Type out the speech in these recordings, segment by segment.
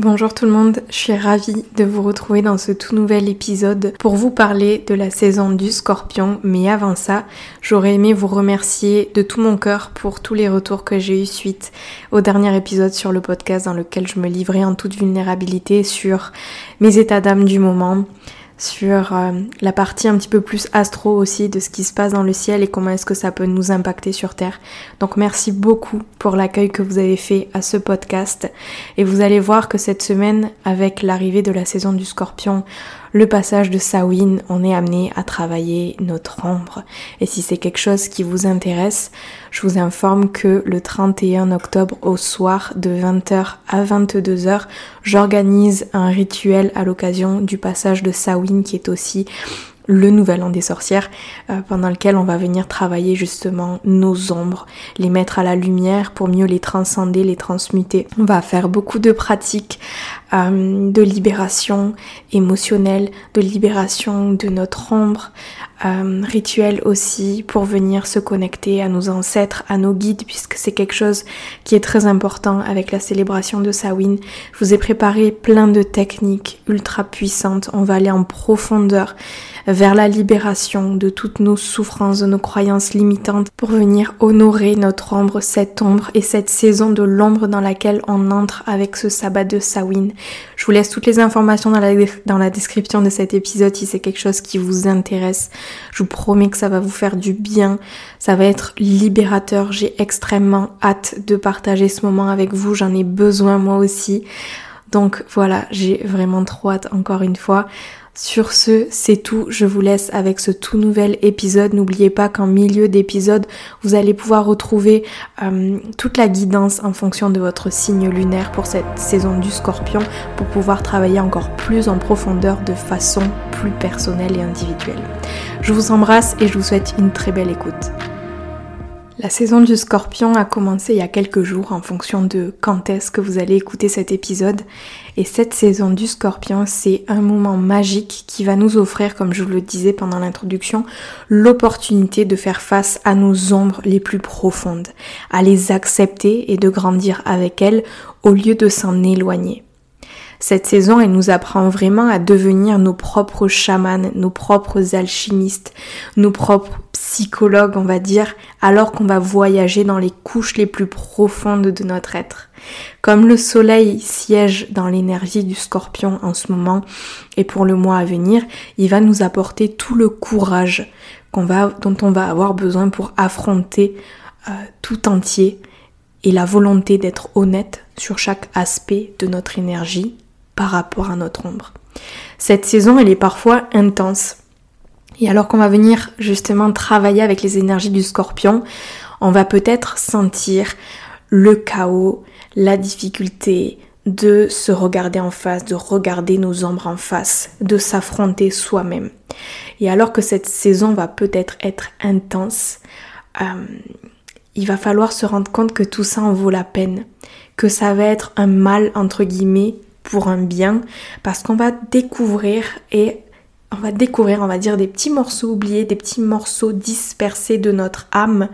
Bonjour tout le monde, je suis ravie de vous retrouver dans ce tout nouvel épisode pour vous parler de la saison du scorpion. Mais avant ça, j'aurais aimé vous remercier de tout mon cœur pour tous les retours que j'ai eu suite au dernier épisode sur le podcast dans lequel je me livrais en toute vulnérabilité sur mes états d'âme du moment, sur euh, la partie un petit peu plus astro aussi de ce qui se passe dans le ciel et comment est-ce que ça peut nous impacter sur Terre. Donc merci beaucoup pour l'accueil que vous avez fait à ce podcast et vous allez voir que cette semaine avec l'arrivée de la saison du scorpion, le passage de Sawin, on est amené à travailler notre ombre. Et si c'est quelque chose qui vous intéresse, je vous informe que le 31 octobre au soir de 20h à 22h, j'organise un rituel à l'occasion du passage de Sawin qui est aussi le nouvel an des sorcières, euh, pendant lequel on va venir travailler justement nos ombres, les mettre à la lumière pour mieux les transcender, les transmuter. On va faire beaucoup de pratiques euh, de libération émotionnelle, de libération de notre ombre, euh, rituel aussi pour venir se connecter à nos ancêtres, à nos guides, puisque c'est quelque chose qui est très important avec la célébration de Samhain. Je vous ai préparé plein de techniques ultra puissantes. On va aller en profondeur vers la libération de toutes nos souffrances, de nos croyances limitantes pour venir honorer notre ombre, cette ombre et cette saison de l'ombre dans laquelle on entre avec ce sabbat de Samhain. Je vous laisse toutes les informations dans la description de cet épisode si c'est quelque chose qui vous intéresse. Je vous promets que ça va vous faire du bien, ça va être libérateur. J'ai extrêmement hâte de partager ce moment avec vous, j'en ai besoin moi aussi. Donc voilà, j'ai vraiment trop hâte encore une fois. Sur ce, c'est tout. Je vous laisse avec ce tout nouvel épisode. N'oubliez pas qu'en milieu d'épisode, vous allez pouvoir retrouver euh, toute la guidance en fonction de votre signe lunaire pour cette saison du scorpion pour pouvoir travailler encore plus en profondeur de façon plus personnelle et individuelle. Je vous embrasse et je vous souhaite une très belle écoute. La saison du scorpion a commencé il y a quelques jours en fonction de quand est-ce que vous allez écouter cet épisode. Et cette saison du scorpion, c'est un moment magique qui va nous offrir, comme je vous le disais pendant l'introduction, l'opportunité de faire face à nos ombres les plus profondes, à les accepter et de grandir avec elles au lieu de s'en éloigner. Cette saison, elle nous apprend vraiment à devenir nos propres chamans, nos propres alchimistes, nos propres psychologues, on va dire, alors qu'on va voyager dans les couches les plus profondes de notre être. Comme le soleil siège dans l'énergie du scorpion en ce moment et pour le mois à venir, il va nous apporter tout le courage qu'on va, dont on va avoir besoin pour affronter euh, tout entier et la volonté d'être honnête sur chaque aspect de notre énergie par rapport à notre ombre. Cette saison, elle est parfois intense. Et alors qu'on va venir justement travailler avec les énergies du scorpion, on va peut-être sentir le chaos, la difficulté de se regarder en face, de regarder nos ombres en face, de s'affronter soi-même. Et alors que cette saison va peut-être être intense, euh, il va falloir se rendre compte que tout ça en vaut la peine, que ça va être un mal entre guillemets pour un bien parce qu'on va découvrir et on va découvrir, on va dire, des petits morceaux oubliés, des petits morceaux dispersés de notre âme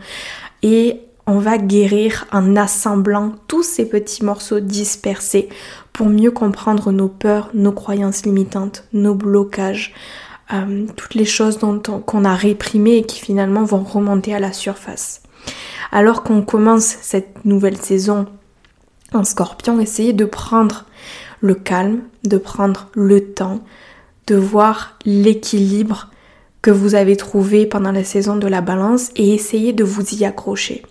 et on va guérir en assemblant tous ces petits morceaux dispersés pour mieux comprendre nos peurs, nos croyances limitantes, nos blocages, euh, toutes les choses qu'on a réprimées et qui finalement vont remonter à la surface. Alors qu'on commence cette nouvelle saison en scorpion, essayez de prendre le calme, de prendre le temps, de voir l'équilibre que vous avez trouvé pendant la saison de la balance et essayer de vous y accrocher.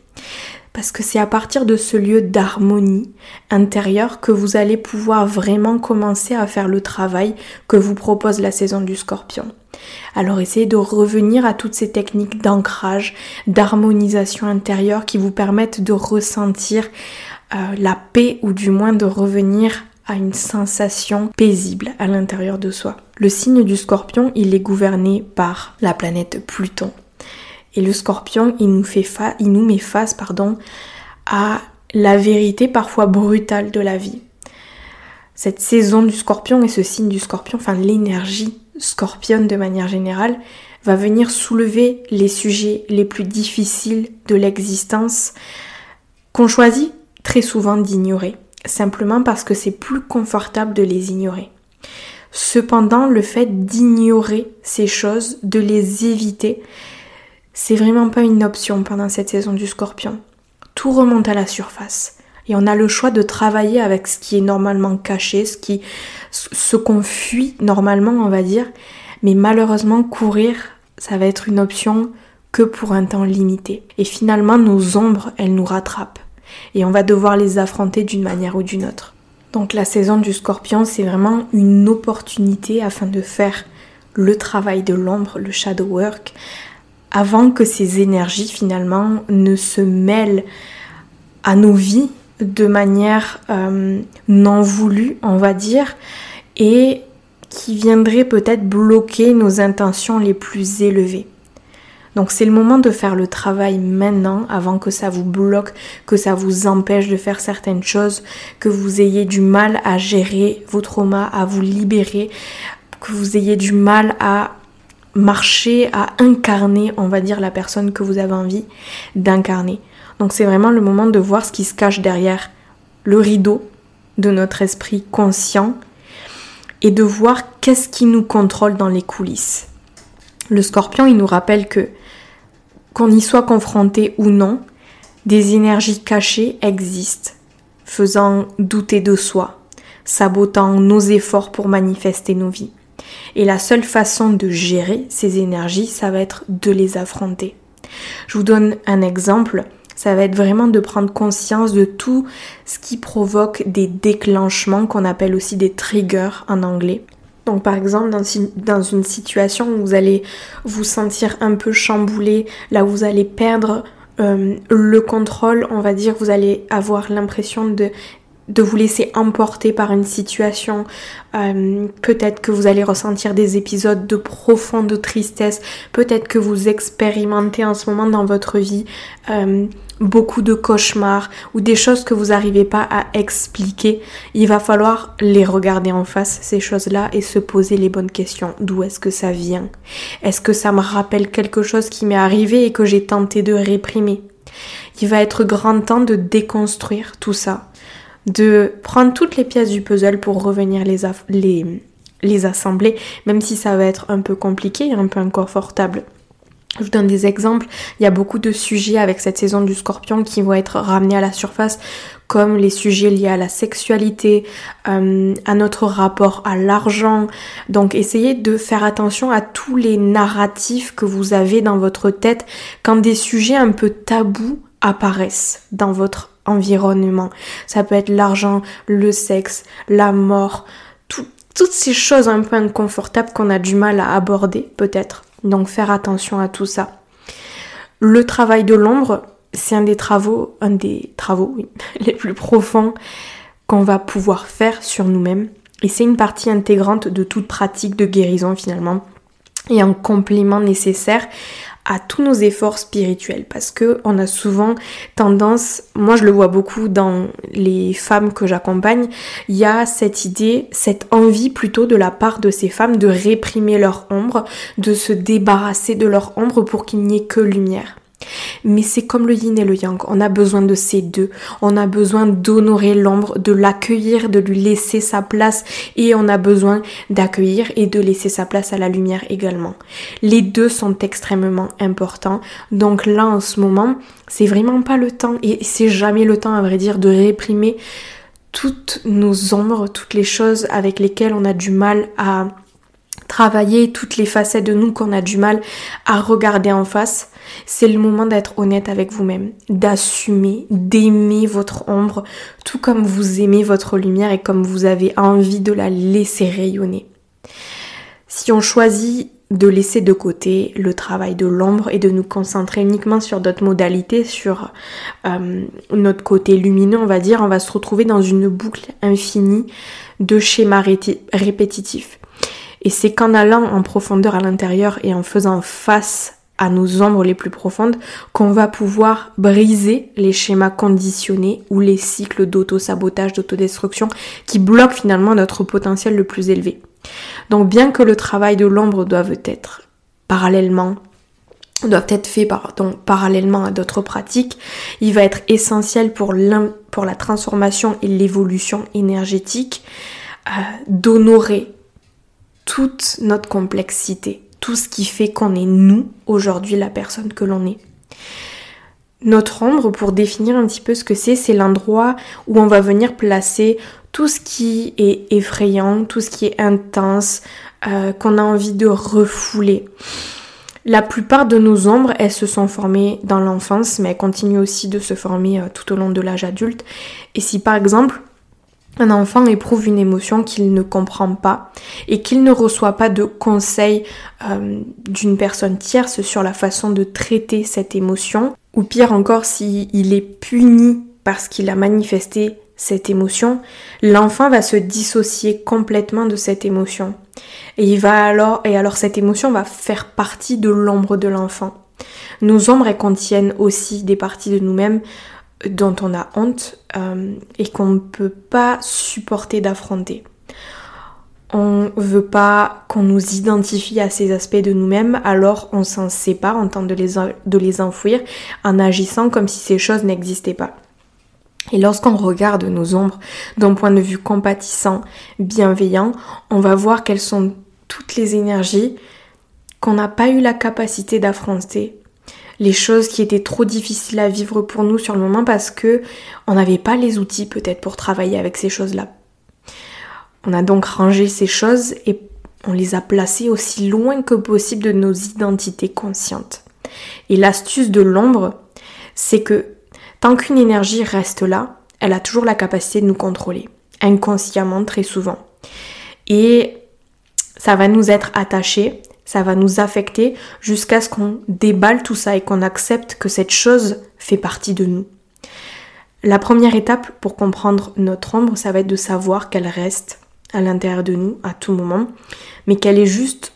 parce que c'est à partir de ce lieu d'harmonie intérieure que vous allez pouvoir vraiment commencer à faire le travail que vous propose la saison du scorpion. Alors essayez de revenir à toutes ces techniques d'ancrage, d'harmonisation intérieure qui vous permettent de ressentir euh, la paix ou du moins de revenir à une sensation paisible à l'intérieur de soi. Le signe du scorpion, il est gouverné par la planète Pluton. Et le scorpion, il nous, fait il nous met face pardon, à la vérité parfois brutale de la vie. Cette saison du scorpion et ce signe du scorpion, enfin l'énergie scorpionne de manière générale, va venir soulever les sujets les plus difficiles de l'existence qu'on choisit très souvent d'ignorer, simplement parce que c'est plus confortable de les ignorer. Cependant, le fait d'ignorer ces choses, de les éviter, c'est vraiment pas une option pendant cette saison du scorpion. Tout remonte à la surface. Et on a le choix de travailler avec ce qui est normalement caché, ce qui, ce qu'on fuit normalement, on va dire. Mais malheureusement, courir, ça va être une option que pour un temps limité. Et finalement, nos ombres, elles nous rattrapent. Et on va devoir les affronter d'une manière ou d'une autre. Donc la saison du scorpion, c'est vraiment une opportunité afin de faire le travail de l'ombre, le shadow work, avant que ces énergies finalement ne se mêlent à nos vies de manière euh, non voulue, on va dire, et qui viendrait peut-être bloquer nos intentions les plus élevées. Donc c'est le moment de faire le travail maintenant avant que ça vous bloque, que ça vous empêche de faire certaines choses, que vous ayez du mal à gérer vos traumas, à vous libérer, que vous ayez du mal à marcher, à incarner, on va dire, la personne que vous avez envie d'incarner. Donc c'est vraiment le moment de voir ce qui se cache derrière le rideau de notre esprit conscient et de voir qu'est-ce qui nous contrôle dans les coulisses. Le scorpion, il nous rappelle que qu'on y soit confronté ou non, des énergies cachées existent, faisant douter de soi, sabotant nos efforts pour manifester nos vies. Et la seule façon de gérer ces énergies, ça va être de les affronter. Je vous donne un exemple. Ça va être vraiment de prendre conscience de tout ce qui provoque des déclenchements qu'on appelle aussi des triggers en anglais. Donc par exemple dans, une situation où vous allez vous sentir un peu chamboulé, là où vous allez perdre euh, le contrôle, on va dire, vous allez avoir l'impression de de vous laisser emporter par une situation. Euh, peut-être que vous allez ressentir des épisodes de profonde tristesse. Peut-être que vous expérimentez en ce moment dans votre vie euh, beaucoup de cauchemars ou des choses que vous n'arrivez pas à expliquer. Il va falloir les regarder en face, ces choses-là, et se poser les bonnes questions. D'où est-ce que ça vient? Est-ce que ça me rappelle quelque chose qui m'est arrivé et que j'ai tenté de réprimer? Il va être grand temps de déconstruire tout ça de prendre toutes les pièces du puzzle pour revenir les, assembler, même si ça va être un peu compliqué et un peu inconfortable. Je vous donne des exemples. Il y a beaucoup de sujets avec cette saison du scorpion qui vont être ramenés à la surface, comme les sujets liés à la sexualité, euh, à notre rapport à l'argent. Donc essayez de faire attention à tous les narratifs que vous avez dans votre tête quand des sujets un peu tabous apparaissent dans votre environnement. Ça peut être l'argent, le sexe, la mort, toutes ces choses un peu inconfortables qu'on a du mal à aborder peut-être. Donc faire attention à tout ça. Le travail de l'ombre, c'est un des travaux, un des travaux les plus profonds qu'on va pouvoir faire sur nous-mêmes. Et c'est une partie intégrante de toute pratique de guérison finalement et un complément nécessaire à tous nos efforts spirituels parce que on a souvent tendance, moi je le vois beaucoup dans les femmes que j'accompagne, il y a cette idée, cette envie plutôt de la part de ces femmes de réprimer leur ombre, de se débarrasser de leur ombre pour qu'il n'y ait que lumière. Mais c'est comme le yin et le yang, on a besoin de ces deux. On a besoin d'honorer l'ombre, de l'accueillir, de lui laisser sa place et on a besoin d'accueillir et de laisser sa place à la lumière également. Les deux sont extrêmement importants. Donc là en ce moment, c'est vraiment pas le temps et c'est jamais le temps à vrai dire de réprimer toutes nos ombres, toutes les choses avec lesquelles on a du mal à travailler toutes les facettes de nous qu'on a du mal à regarder en face, c'est le moment d'être honnête avec vous-même, d'assumer, d'aimer votre ombre, tout comme vous aimez votre lumière et comme vous avez envie de la laisser rayonner. Si on choisit de laisser de côté le travail de l'ombre et de nous concentrer uniquement sur d'autres modalités, sur euh, notre côté lumineux, on va dire, on va se retrouver dans une boucle infinie de schémas répétitifs. Et c'est qu'en allant en profondeur à l'intérieur et en faisant face à nos ombres les plus profondes qu'on va pouvoir briser les schémas conditionnés ou les cycles d'auto-sabotage, d'autodestruction qui bloquent finalement notre potentiel le plus élevé. Donc bien que le travail de l'ombre doive être parallèlement doivent être faits parallèlement à d'autres pratiques, il va être essentiel pour, pour la transformation et l'évolution énergétique euh, d'honorer toute notre complexité, tout ce qui fait qu'on est nous aujourd'hui la personne que l'on est. Notre ombre, pour définir un petit peu ce que c'est, c'est l'endroit où on va venir placer tout ce qui est effrayant, tout ce qui est intense, euh, qu'on a envie de refouler. La plupart de nos ombres, elles se sont formées dans l'enfance, mais elles continuent aussi de se former euh, tout au long de l'âge adulte. Et si par exemple, un enfant éprouve une émotion qu'il ne comprend pas et qu'il ne reçoit pas de conseils euh, d'une personne tierce sur la façon de traiter cette émotion, ou pire encore s'il est puni parce qu'il a manifesté cette émotion, l'enfant va se dissocier complètement de cette émotion. Et il va alors, et alors cette émotion va faire partie de l'ombre de l'enfant. Nos ombres, contiennent aussi des parties de nous-mêmes dont on a honte euh, et qu'on ne peut pas supporter d'affronter. On veut pas qu'on nous identifie à ces aspects de nous-mêmes, alors on s'en sépare, on tente de les, de les enfouir en agissant comme si ces choses n'existaient pas. Et lorsqu'on regarde nos ombres d'un point de vue compatissant, bienveillant, on va voir quelles sont toutes les énergies qu'on n'a pas eu la capacité d'affronter les choses qui étaient trop difficiles à vivre pour nous sur le moment parce que on n'avait pas les outils peut-être pour travailler avec ces choses-là. On a donc rangé ces choses et on les a placées aussi loin que possible de nos identités conscientes. Et l'astuce de l'ombre, c'est que tant qu'une énergie reste là, elle a toujours la capacité de nous contrôler, inconsciemment très souvent. Et ça va nous être attaché, ça va nous affecter jusqu'à ce qu'on déballe tout ça et qu'on accepte que cette chose fait partie de nous. La première étape pour comprendre notre ombre, ça va être de savoir qu'elle reste à l'intérieur de nous à tout moment, mais qu'elle est juste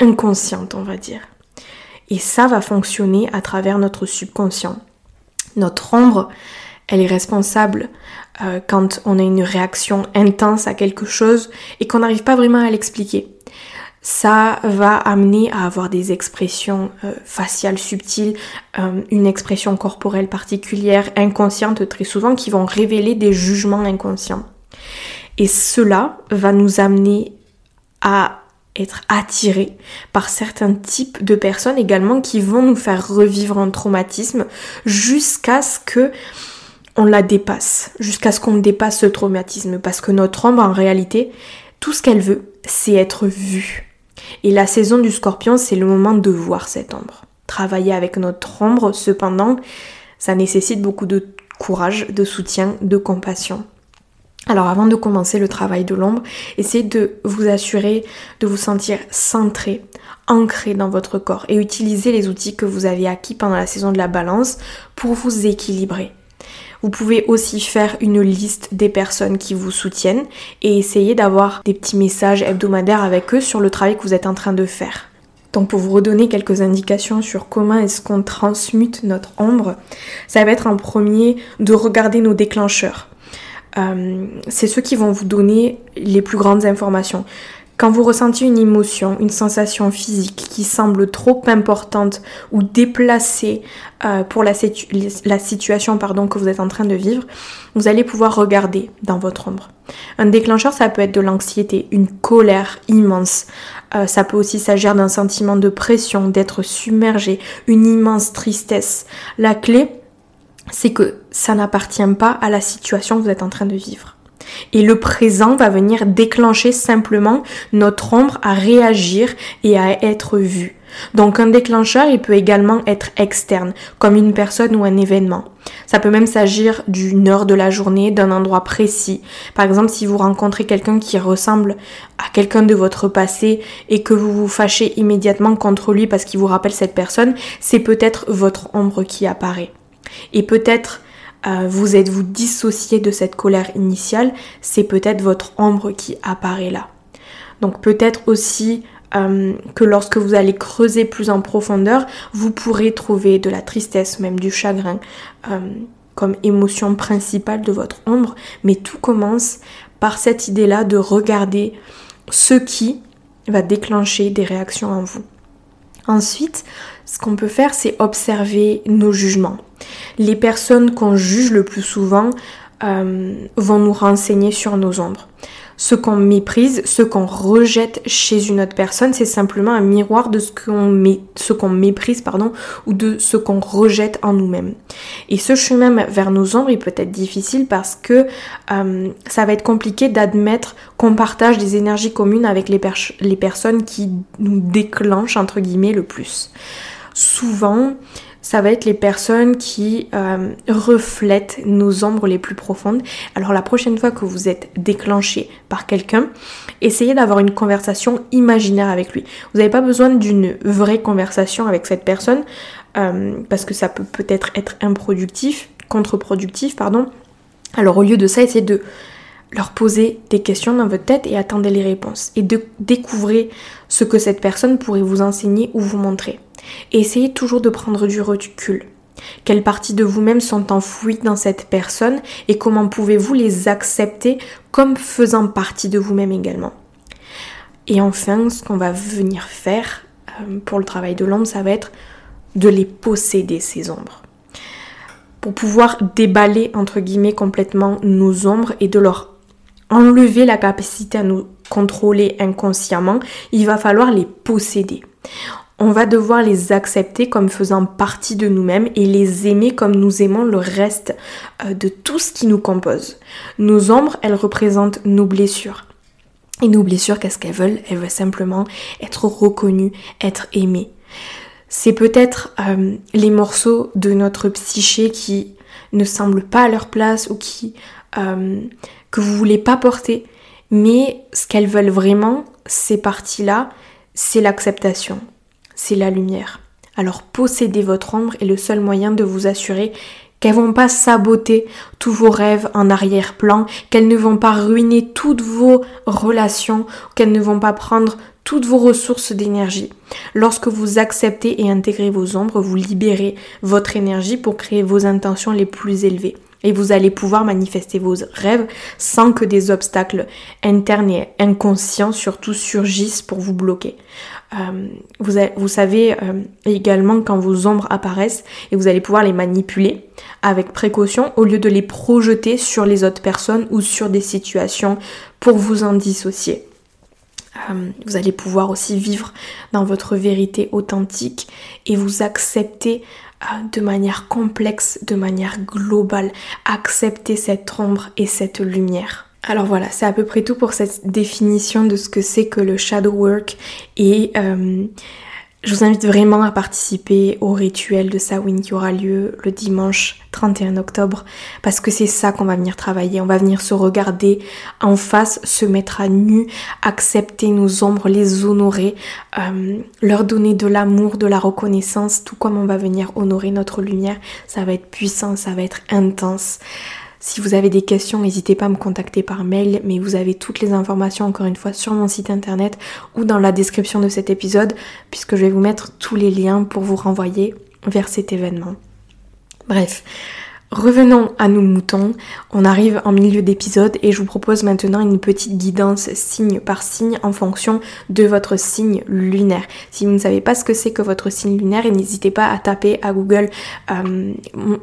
inconsciente, on va dire. Et ça va fonctionner à travers notre subconscient. Notre ombre, elle est responsable euh, quand on a une réaction intense à quelque chose et qu'on n'arrive pas vraiment à l'expliquer ça va amener à avoir des expressions euh, faciales subtiles, euh, une expression corporelle particulière, inconsciente très souvent, qui vont révéler des jugements inconscients. Et cela va nous amener à être attirés par certains types de personnes également qui vont nous faire revivre un traumatisme jusqu'à ce que on la dépasse, jusqu'à ce qu'on dépasse ce traumatisme. Parce que notre ombre, en réalité, tout ce qu'elle veut, c'est être vue. Et la saison du scorpion, c'est le moment de voir cette ombre. Travailler avec notre ombre, cependant, ça nécessite beaucoup de courage, de soutien, de compassion. Alors avant de commencer le travail de l'ombre, essayez de vous assurer de vous sentir centré, ancré dans votre corps et utilisez les outils que vous avez acquis pendant la saison de la balance pour vous équilibrer. Vous pouvez aussi faire une liste des personnes qui vous soutiennent et essayer d'avoir des petits messages hebdomadaires avec eux sur le travail que vous êtes en train de faire. Donc pour vous redonner quelques indications sur comment est-ce qu'on transmute notre ombre, ça va être en premier de regarder nos déclencheurs. Euh, c'est ceux qui vont vous donner les plus grandes informations. Quand vous ressentez une émotion, une sensation physique qui semble trop importante ou déplacée euh, pour la, situation pardon, que vous êtes en train de vivre, vous allez pouvoir regarder dans votre ombre. Un déclencheur, ça peut être de l'anxiété, une colère immense. Euh, ça peut aussi s'agir d'un sentiment de pression, d'être submergé, une immense tristesse. La clé, c'est que ça n'appartient pas à la situation que vous êtes en train de vivre. Et le présent va venir déclencher simplement notre ombre à réagir et à être vu. Donc un déclencheur, il peut également être externe, comme une personne ou un événement. Ça peut même s'agir d'une heure de la journée, d'un endroit précis. Par exemple, si vous rencontrez quelqu'un qui ressemble à quelqu'un de votre passé et que vous vous fâchez immédiatement contre lui parce qu'il vous rappelle cette personne, c'est peut-être votre ombre qui apparaît. Et peut-être euh, vous êtes-vous dissocié de cette colère initiale, c'est peut-être votre ombre qui apparaît là. Donc peut-être aussi euh, que lorsque vous allez creuser plus en profondeur, vous pourrez trouver de la tristesse, même du chagrin, euh, comme émotion principale de votre ombre. Mais tout commence par cette idée-là de regarder ce qui va déclencher des réactions en vous. Ensuite, ce qu'on peut faire, c'est observer nos jugements. Les personnes qu'on juge le plus souvent euh, vont nous renseigner sur nos ombres. Ce qu'on méprise, ce qu'on rejette chez une autre personne, c'est simplement un miroir de ce qu'on méprise pardon, ou de ce qu'on rejette en nous-mêmes. Et ce chemin vers nos ombres est peut-être difficile parce que euh, ça va être compliqué d'admettre qu'on partage des énergies communes avec les, les personnes qui nous déclenchent le plus. Souvent, ça va être les personnes qui euh, reflètent nos ombres les plus profondes. Alors la prochaine fois que vous êtes déclenché par quelqu'un, essayez d'avoir une conversation imaginaire avec lui. Vous n'avez pas besoin d'une vraie conversation avec cette personne euh, parce que ça peut peut-être être improductif, contre-productif, pardon. Alors au lieu de ça, essayez de leur poser des questions dans votre tête et attendez les réponses. Et de découvrir ce que cette personne pourrait vous enseigner ou vous montrer. Essayez toujours de prendre du recul. Quelles parties de vous-même sont enfouies dans cette personne et comment pouvez-vous les accepter comme faisant partie de vous-même également. Et enfin, ce qu'on va venir faire euh, pour le travail de l'ombre, ça va être de les posséder, ces ombres. Pour pouvoir déballer, entre guillemets, complètement nos ombres et de leur enlever la capacité à nous contrôler inconsciemment, il va falloir les posséder on va devoir les accepter comme faisant partie de nous-mêmes et les aimer comme nous aimons le reste euh, de tout ce qui nous compose. Nos ombres, elles représentent nos blessures. Et nos blessures, qu'est-ce qu'elles veulent? Elles veulent simplement être reconnues, être aimées. C'est peut-être euh, les morceaux de notre psyché qui ne semblent pas à leur place ou qui euh, que vous voulez pas porter. Mais ce qu'elles veulent vraiment, ces parties-là, c'est l'acceptation c'est la lumière. Alors posséder votre ombre est le seul moyen de vous assurer qu'elles vont pas saboter tous vos rêves en arrière-plan, qu'elles ne vont pas ruiner toutes vos relations, qu'elles ne vont pas prendre toutes vos ressources d'énergie. Lorsque vous acceptez et intégrez vos ombres, vous libérez votre énergie pour créer vos intentions les plus élevées. Et vous allez pouvoir manifester vos rêves sans que des obstacles internes et inconscients surtout surgissent pour vous bloquer. Euh, vous, savez euh, également quand vos ombres apparaissent et vous allez pouvoir les manipuler avec précaution au lieu de les projeter sur les autres personnes ou sur des situations pour vous en dissocier. Euh, vous allez pouvoir aussi vivre dans votre vérité authentique et vous accepter de manière complexe, de manière globale, accepter cette ombre et cette lumière. Alors voilà, c'est à peu près tout pour cette définition de ce que c'est que le shadow work et euh, je vous invite vraiment à participer au rituel de Samhain qui aura lieu le dimanche 31 octobre parce que c'est ça qu'on va venir travailler. On va venir se regarder en face, se mettre à nu, accepter nos ombres, les honorer, euh, leur donner de l'amour, de la reconnaissance, tout comme on va venir honorer notre lumière. Ça va être puissant, ça va être intense. Si vous avez des questions, n'hésitez pas à me contacter par mail, mais vous avez toutes les informations encore une fois sur mon site internet ou dans la description de cet épisode, puisque je vais vous mettre tous les liens pour vous renvoyer vers cet événement. Bref, Revenons à nos moutons, on arrive en milieu d'épisode et je vous propose maintenant une petite guidance signe par signe en fonction de votre signe lunaire. Si vous ne savez pas ce que c'est que votre signe lunaire, n'hésitez pas à taper à Google euh,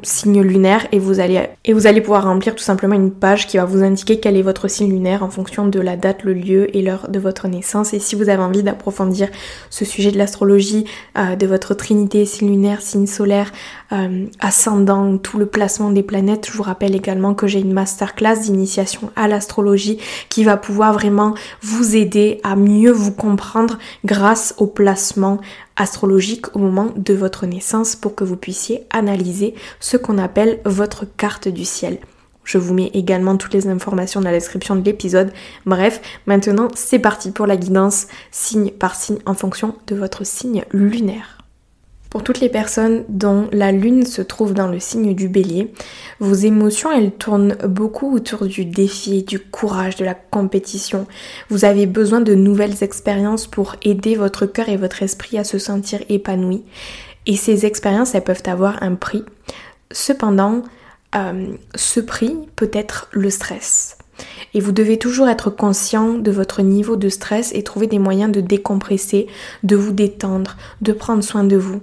signe lunaire et vous, allez, pouvoir remplir tout simplement une page qui va vous indiquer quel est votre signe lunaire en fonction de la date, le lieu et l'heure de votre naissance. Et si vous avez envie d'approfondir ce sujet de l'astrologie, euh, de votre trinité, signe lunaire, signe solaire, euh, ascendant, tout le placement des planètes. Je vous rappelle également que j'ai une masterclass d'initiation à l'astrologie qui va pouvoir vraiment vous aider à mieux vous comprendre grâce au placement astrologique au moment de votre naissance pour que vous puissiez analyser ce qu'on appelle votre carte du ciel. Je vous mets également toutes les informations dans la description de l'épisode. Bref, maintenant c'est parti pour la guidance signe par signe en fonction de votre signe lunaire. Pour toutes les personnes dont la lune se trouve dans le signe du bélier, vos émotions, elles tournent beaucoup autour du défi, du courage, de la compétition. Vous avez besoin de nouvelles expériences pour aider votre cœur et votre esprit à se sentir épanoui. Et ces expériences, elles peuvent avoir un prix. Cependant, euh, ce prix peut être le stress. Et vous devez toujours être conscient de votre niveau de stress et trouver des moyens de décompresser, de vous détendre, de prendre soin de vous.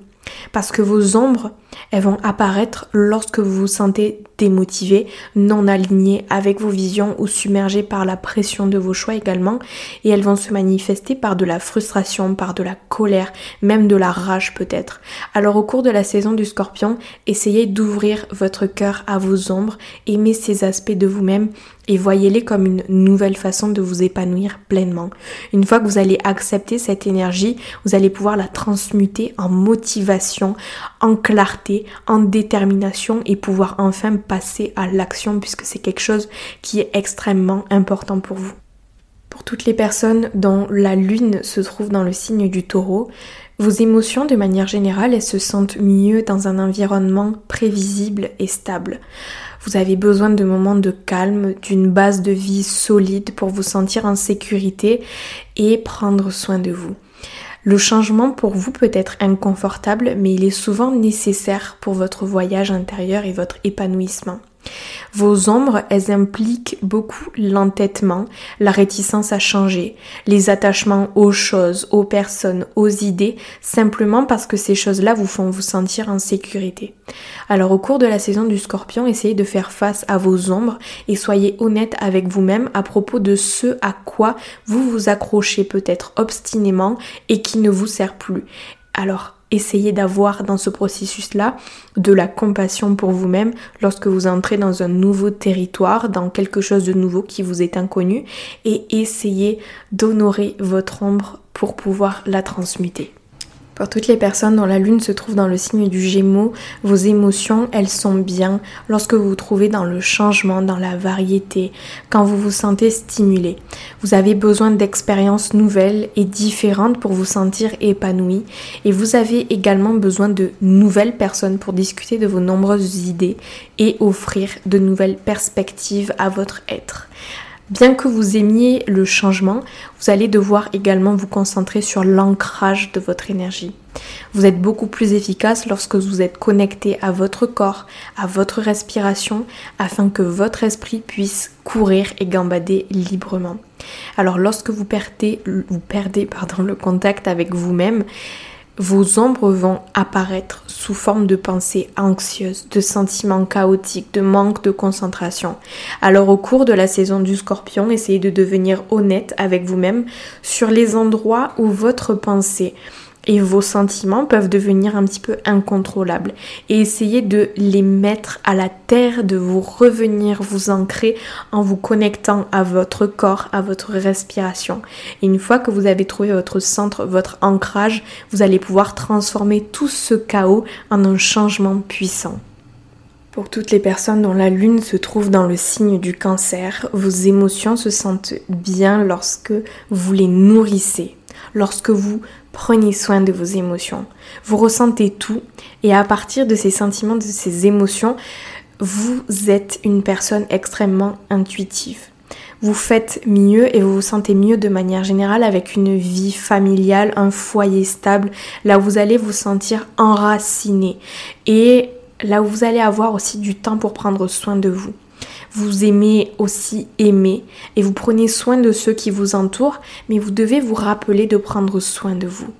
Parce que vos ombres, elles vont apparaître lorsque vous vous sentez démotivé, non aligné avec vos visions ou submergé par la pression de vos choix également. Et elles vont se manifester par de la frustration, par de la colère, même de la rage peut-être. Alors au cours de la saison du scorpion, essayez d'ouvrir votre cœur à vos ombres, aimez ces aspects de vous-même et voyez-les comme une nouvelle façon de vous épanouir pleinement. Une fois que vous allez accepter cette énergie, vous allez pouvoir la transmuter en motivation, en clarté, en détermination et pouvoir enfin passer à l'action puisque c'est quelque chose qui est extrêmement important pour vous. Pour toutes les personnes dont la lune se trouve dans le signe du taureau, vos émotions de manière générale, se sentent mieux dans un environnement prévisible et stable. Vous avez besoin de moments de calme, d'une base de vie solide pour vous sentir en sécurité et prendre soin de vous. Le changement pour vous peut être inconfortable, mais il est souvent nécessaire pour votre voyage intérieur et votre épanouissement. Vos ombres, elles impliquent beaucoup l'entêtement, la réticence à changer, les attachements aux choses, aux personnes, aux idées, simplement parce que ces choses-là vous font vous sentir en sécurité. Alors au cours de la saison du scorpion, essayez de faire face à vos ombres et soyez honnête avec vous-même à propos de ce à quoi vous vous accrochez peut-être obstinément et qui ne vous sert plus. Alors essayez d'avoir dans ce processus-là de la compassion pour vous-même lorsque vous entrez dans un nouveau territoire, dans quelque chose de nouveau qui vous est inconnu, et essayez d'honorer votre ombre pour pouvoir la transmuter. Pour toutes les personnes dont la lune se trouve dans le signe du Gémeaux, vos émotions, elles sont bien lorsque vous vous trouvez dans le changement, dans la variété, quand vous vous sentez stimulé. Vous avez besoin d'expériences nouvelles et différentes pour vous sentir épanoui et vous avez également besoin de nouvelles personnes pour discuter de vos nombreuses idées et offrir de nouvelles perspectives à votre être. Bien que vous aimiez le changement, vous allez devoir également vous concentrer sur l'ancrage de votre énergie. Vous êtes beaucoup plus efficace lorsque vous êtes connecté à votre corps, à votre respiration, afin que votre esprit puisse courir et gambader librement. Alors lorsque vous perdez, vous perdez pardon, le contact avec vous-même, vos ombres vont apparaître sous forme de pensées anxieuses, de sentiments chaotiques, de manque de concentration. Alors au cours de la saison du scorpion, essayez de devenir honnête avec vous-même sur les endroits où votre pensée et vos sentiments peuvent devenir un petit peu incontrôlables. Et essayez de les mettre à la terre, de vous revenir, vous ancrer en vous connectant à votre corps, à votre respiration. Et une fois que vous avez trouvé votre centre, votre ancrage, vous allez pouvoir transformer tout ce chaos en un changement puissant. Pour toutes les personnes dont la lune se trouve dans le signe du cancer, vos émotions se sentent bien lorsque vous les nourrissez, lorsque vous prenez soin de vos émotions. Vous ressentez tout et à partir de ces sentiments, de ces émotions, vous êtes une personne extrêmement intuitive. Vous faites mieux et vous vous sentez mieux de manière générale avec une vie familiale, un foyer stable, là où vous allez vous sentir enraciné et là où vous allez avoir aussi du temps pour prendre soin de vous vous aimez aussi aimer et vous prenez soin de ceux qui vous entourent, mais vous devez vous rappeler de prendre soin de vous.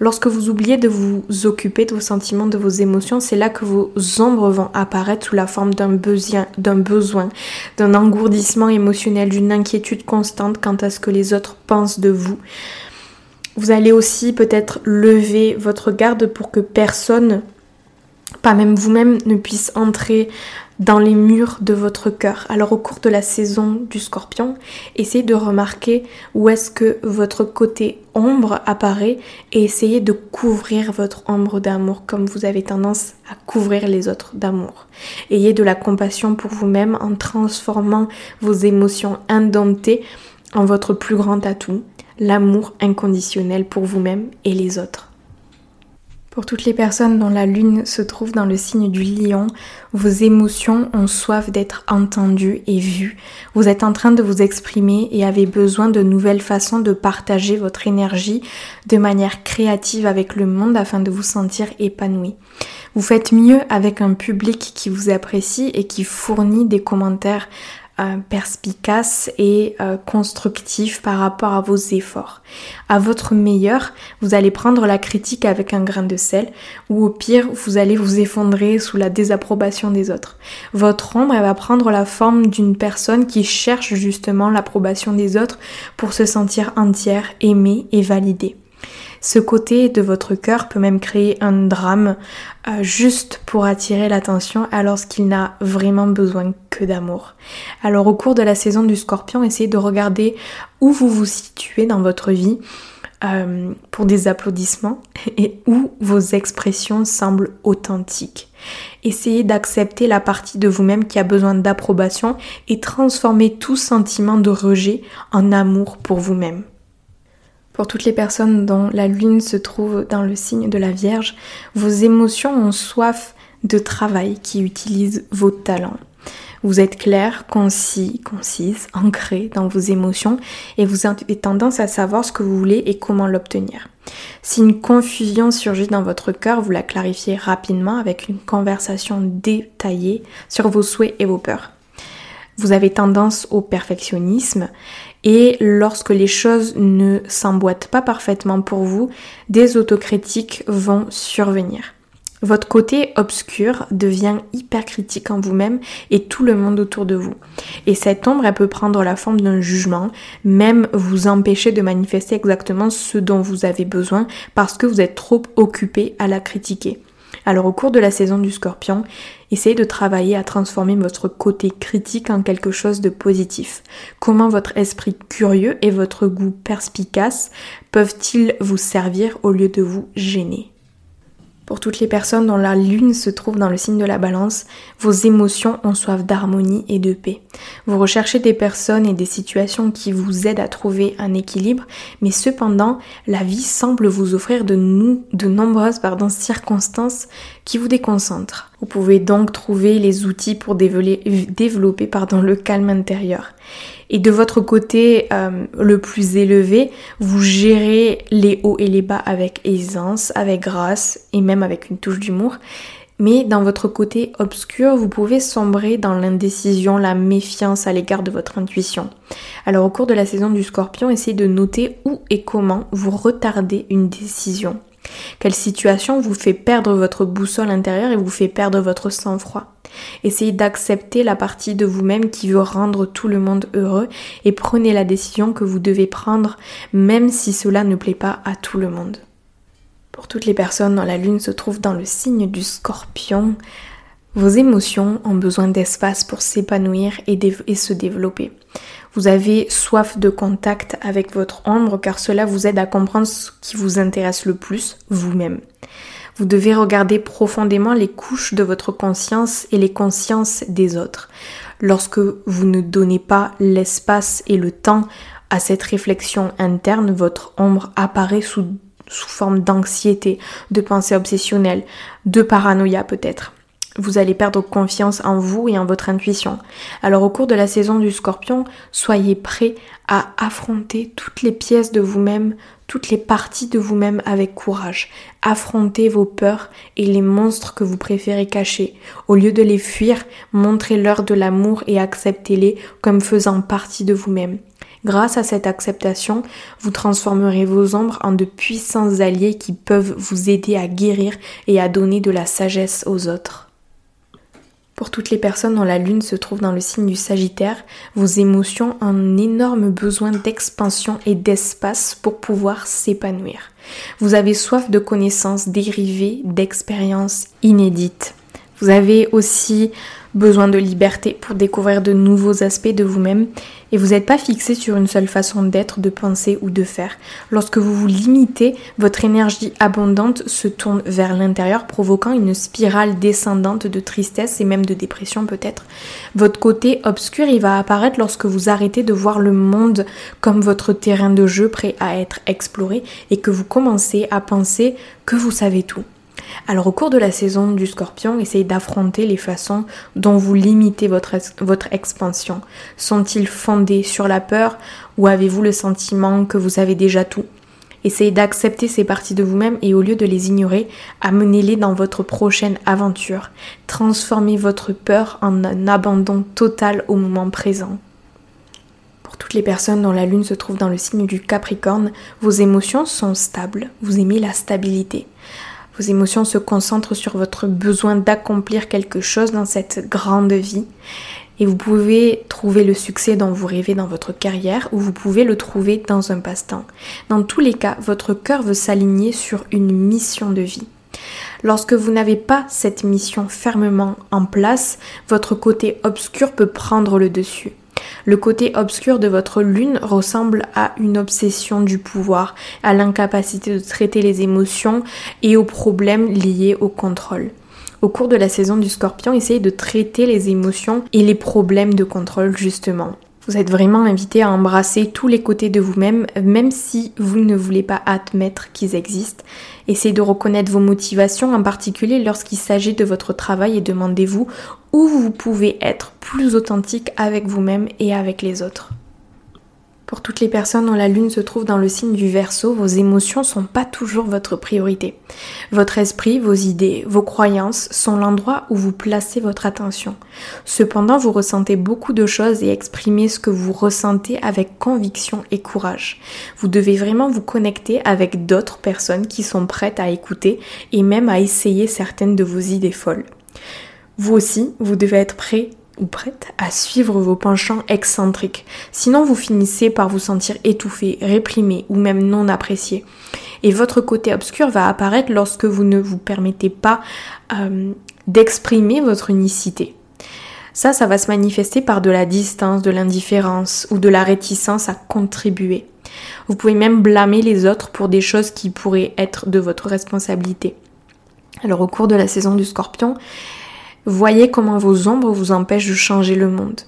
Lorsque vous oubliez de vous occuper de vos sentiments, de vos émotions, c'est là que vos ombres vont apparaître sous la forme d'un besoin, d'un besoin, d'un engourdissement émotionnel, d'une inquiétude constante quant à ce que les autres pensent de vous. Vous allez aussi peut-être lever votre garde pour que personne pas même vous-même ne puisse entrer dans les murs de votre cœur. Alors au cours de la saison du scorpion, essayez de remarquer où est-ce que votre côté ombre apparaît et essayez de couvrir votre ombre d'amour comme vous avez tendance à couvrir les autres d'amour. Ayez de la compassion pour vous-même en transformant vos émotions indomptées en votre plus grand atout, l'amour inconditionnel pour vous-même et les autres. Pour toutes les personnes dont la lune se trouve dans le signe du lion, vos émotions ont soif d'être entendues et vues. Vous êtes en train de vous exprimer et avez besoin de nouvelles façons de partager votre énergie de manière créative avec le monde afin de vous sentir épanoui. Vous faites mieux avec un public qui vous apprécie et qui fournit des commentaires euh, perspicace et euh, constructif par rapport à vos efforts. À votre meilleur, vous allez prendre la critique avec un grain de sel ou au pire, vous allez vous effondrer sous la désapprobation des autres. Votre ombre, elle va prendre la forme d'une personne qui cherche justement l'approbation des autres pour se sentir entière, aimée et validée. Ce côté de votre cœur peut même créer un drame euh, juste pour attirer l'attention alors qu'il n'a vraiment besoin que d'amour. Alors au cours de la saison du scorpion, essayez de regarder où vous vous situez dans votre vie euh, pour des applaudissements et où vos expressions semblent authentiques. Essayez d'accepter la partie de vous-même qui a besoin d'approbation et transformez tout sentiment de rejet en amour pour vous-même. Pour toutes les personnes dont la lune se trouve dans le signe de la Vierge, vos émotions ont soif de travail qui utilise vos talents. Vous êtes clair, concis, concise, ancré dans vos émotions et vous avez tendance à savoir ce que vous voulez et comment l'obtenir. Si une confusion surgit dans votre cœur, vous la clarifiez rapidement avec une conversation détaillée sur vos souhaits et vos peurs. Vous avez tendance au perfectionnisme et lorsque les choses ne s'emboîtent pas parfaitement pour vous, des autocritiques vont survenir. Votre côté obscur devient hyper critique en vous-même et tout le monde autour de vous. Et cette ombre, elle peut prendre la forme d'un jugement, même vous empêcher de manifester exactement ce dont vous avez besoin parce que vous êtes trop occupé à la critiquer. Alors au cours de la saison du scorpion, essayez de travailler à transformer votre côté critique en quelque chose de positif. Comment votre esprit curieux et votre goût perspicace peuvent-ils vous servir au lieu de vous gêner? Pour toutes les personnes dont la lune se trouve dans le signe de la balance, vos émotions ont soif d'harmonie et de paix. Vous recherchez des personnes et des situations qui vous aident à trouver un équilibre, mais cependant, la vie semble vous offrir de, nombreuses circonstances qui vous déconcentrent. Vous pouvez donc trouver les outils pour développer, le calme intérieur. Et de votre côté euh, le plus élevé, vous gérez les hauts et les bas avec aisance, avec grâce et même avec une touche d'humour. Mais dans votre côté obscur, vous pouvez sombrer dans l'indécision, la méfiance à l'égard de votre intuition. Alors au cours de la saison du scorpion, essayez de noter où et comment vous retardez une décision. Quelle situation vous fait perdre votre boussole intérieure et vous fait perdre votre sang-froid? Essayez d'accepter la partie de vous-même qui veut rendre tout le monde heureux et prenez la décision que vous devez prendre même si cela ne plaît pas à tout le monde. Pour toutes les personnes dont la lune se trouve dans le signe du scorpion, vos émotions ont besoin d'espace pour s'épanouir et, se développer. Vous avez soif de contact avec votre ombre car cela vous aide à comprendre ce qui vous intéresse le plus, vous-même. Vous devez regarder profondément les couches de votre conscience et les consciences des autres. Lorsque vous ne donnez pas l'espace et le temps à cette réflexion interne, votre ombre apparaît sous, sous forme d'anxiété, de pensée obsessionnelle, de paranoïa peut-être vous allez perdre confiance en vous et en votre intuition. Alors au cours de la saison du scorpion, soyez prêt à affronter toutes les pièces de vous-même, toutes les parties de vous-même avec courage. Affrontez vos peurs et les monstres que vous préférez cacher. Au lieu de les fuir, montrez-leur de l'amour et acceptez-les comme faisant partie de vous-même. Grâce à cette acceptation, vous transformerez vos ombres en de puissants alliés qui peuvent vous aider à guérir et à donner de la sagesse aux autres. Pour toutes les personnes dont la lune se trouve dans le signe du Sagittaire, vos émotions ont un énorme besoin d'expansion et d'espace pour pouvoir s'épanouir. Vous avez soif de connaissances dérivées, d'expériences inédites. Vous avez aussi besoin de liberté pour découvrir de nouveaux aspects de vous-même et vous n'êtes pas fixé sur une seule façon d'être, de penser ou de faire. Lorsque vous vous limitez, votre énergie abondante se tourne vers l'intérieur, provoquant une spirale descendante de tristesse et même de dépression peut-être. Votre côté obscur, il va apparaître lorsque vous arrêtez de voir le monde comme votre terrain de jeu prêt à être exploré et que vous commencez à penser que vous savez tout. Alors au cours de la saison du scorpion, essayez d'affronter les façons dont vous limitez votre, votre expansion. Sont-ils fondés sur la peur ou avez-vous le sentiment que vous savez déjà tout? Essayez d'accepter ces parties de vous-même et au lieu de les ignorer, amenez-les dans votre prochaine aventure. Transformez votre peur en un abandon total au moment présent. Pour toutes les personnes dont la lune se trouve dans le signe du Capricorne, vos émotions sont stables, vous aimez la stabilité. Vos émotions se concentrent sur votre besoin d'accomplir quelque chose dans cette grande vie. Et vous pouvez trouver le succès dont vous rêvez dans votre carrière ou vous pouvez le trouver dans un passe-temps. Dans tous les cas, votre cœur veut s'aligner sur une mission de vie. Lorsque vous n'avez pas cette mission fermement en place, votre côté obscur peut prendre le dessus. Le côté obscur de votre lune ressemble à une obsession du pouvoir, à l'incapacité de traiter les émotions et aux problèmes liés au contrôle. Au cours de la saison du scorpion, essayez de traiter les émotions et les problèmes de contrôle justement. Vous êtes vraiment invité à embrasser tous les côtés de vous-même, même si vous ne voulez pas admettre qu'ils existent. Essayez de reconnaître vos motivations, en particulier lorsqu'il s'agit de votre travail, et demandez-vous où vous pouvez être plus authentique avec vous-même et avec les autres. Pour toutes les personnes dont la lune se trouve dans le signe du Verseau, vos émotions sont pas toujours votre priorité. Votre esprit, vos idées, vos croyances sont l'endroit où vous placez votre attention. Cependant, vous ressentez beaucoup de choses et exprimez ce que vous ressentez avec conviction et courage. Vous devez vraiment vous connecter avec d'autres personnes qui sont prêtes à écouter et même à essayer certaines de vos idées folles. Vous aussi, vous devez être prêt ou prête à suivre vos penchants excentriques. Sinon, vous finissez par vous sentir étouffé, réprimé ou même non apprécié. Et votre côté obscur va apparaître lorsque vous ne vous permettez pas euh, d'exprimer votre unicité. Ça, ça va se manifester par de la distance, de l'indifférence ou de la réticence à contribuer. Vous pouvez même blâmer les autres pour des choses qui pourraient être de votre responsabilité. Alors au cours de la saison du scorpion, Voyez comment vos ombres vous empêchent de changer le monde.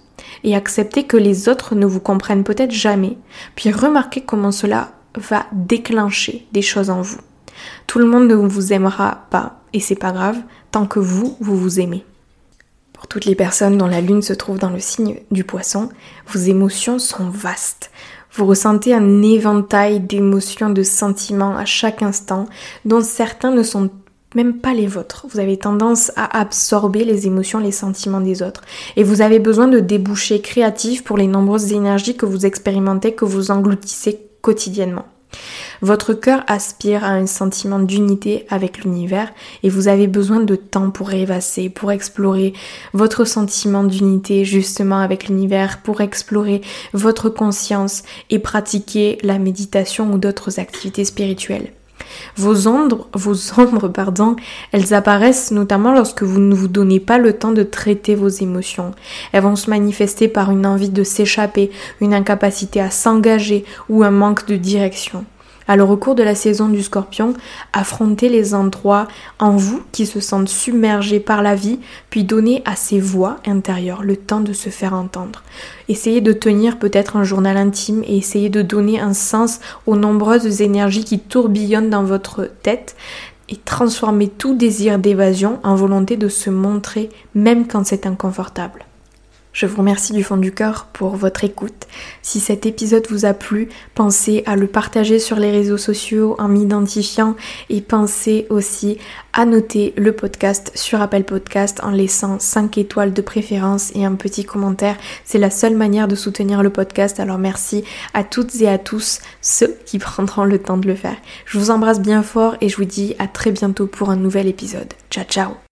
Et acceptez que les autres ne vous comprennent peut-être jamais. Puis remarquez comment cela va déclencher des choses en vous. Tout le monde ne vous aimera pas, et c'est pas grave, tant que vous, vous vous aimez. Pour toutes les personnes dont la lune se trouve dans le signe du poisson, vos émotions sont vastes. Vous ressentez un éventail d'émotions, de sentiments à chaque instant, dont certains ne sont même pas les vôtres. Vous avez tendance à absorber les émotions, les sentiments des autres. Et vous avez besoin de débouchés créatifs pour les nombreuses énergies que vous expérimentez, que vous engloutissez quotidiennement. Votre cœur aspire à un sentiment d'unité avec l'univers et vous avez besoin de temps pour rêvasser, pour explorer votre sentiment d'unité justement avec l'univers, pour explorer votre conscience et pratiquer la méditation ou d'autres activités spirituelles. Vos ombres, vos ombres, pardon, elles apparaissent notamment lorsque vous ne vous donnez pas le temps de traiter vos émotions. Elles vont se manifester par une envie de s'échapper, une incapacité à s'engager ou un manque de direction. Alors au cours de la saison du scorpion, affrontez les endroits en vous qui se sentent submergés par la vie, puis donnez à ces voix intérieures le temps de se faire entendre. Essayez de tenir peut-être un journal intime et essayez de donner un sens aux nombreuses énergies qui tourbillonnent dans votre tête et transformez tout désir d'évasion en volonté de se montrer même quand c'est inconfortable. Je vous remercie du fond du cœur pour votre écoute. Si cet épisode vous a plu, pensez à le partager sur les réseaux sociaux en m'identifiant et pensez aussi à noter le podcast sur Apple Podcast en laissant 5 étoiles de préférence et un petit commentaire. C'est la seule manière de soutenir le podcast. Alors merci à toutes et à tous ceux qui prendront le temps de le faire. Je vous embrasse bien fort et je vous dis à très bientôt pour un nouvel épisode. Ciao ciao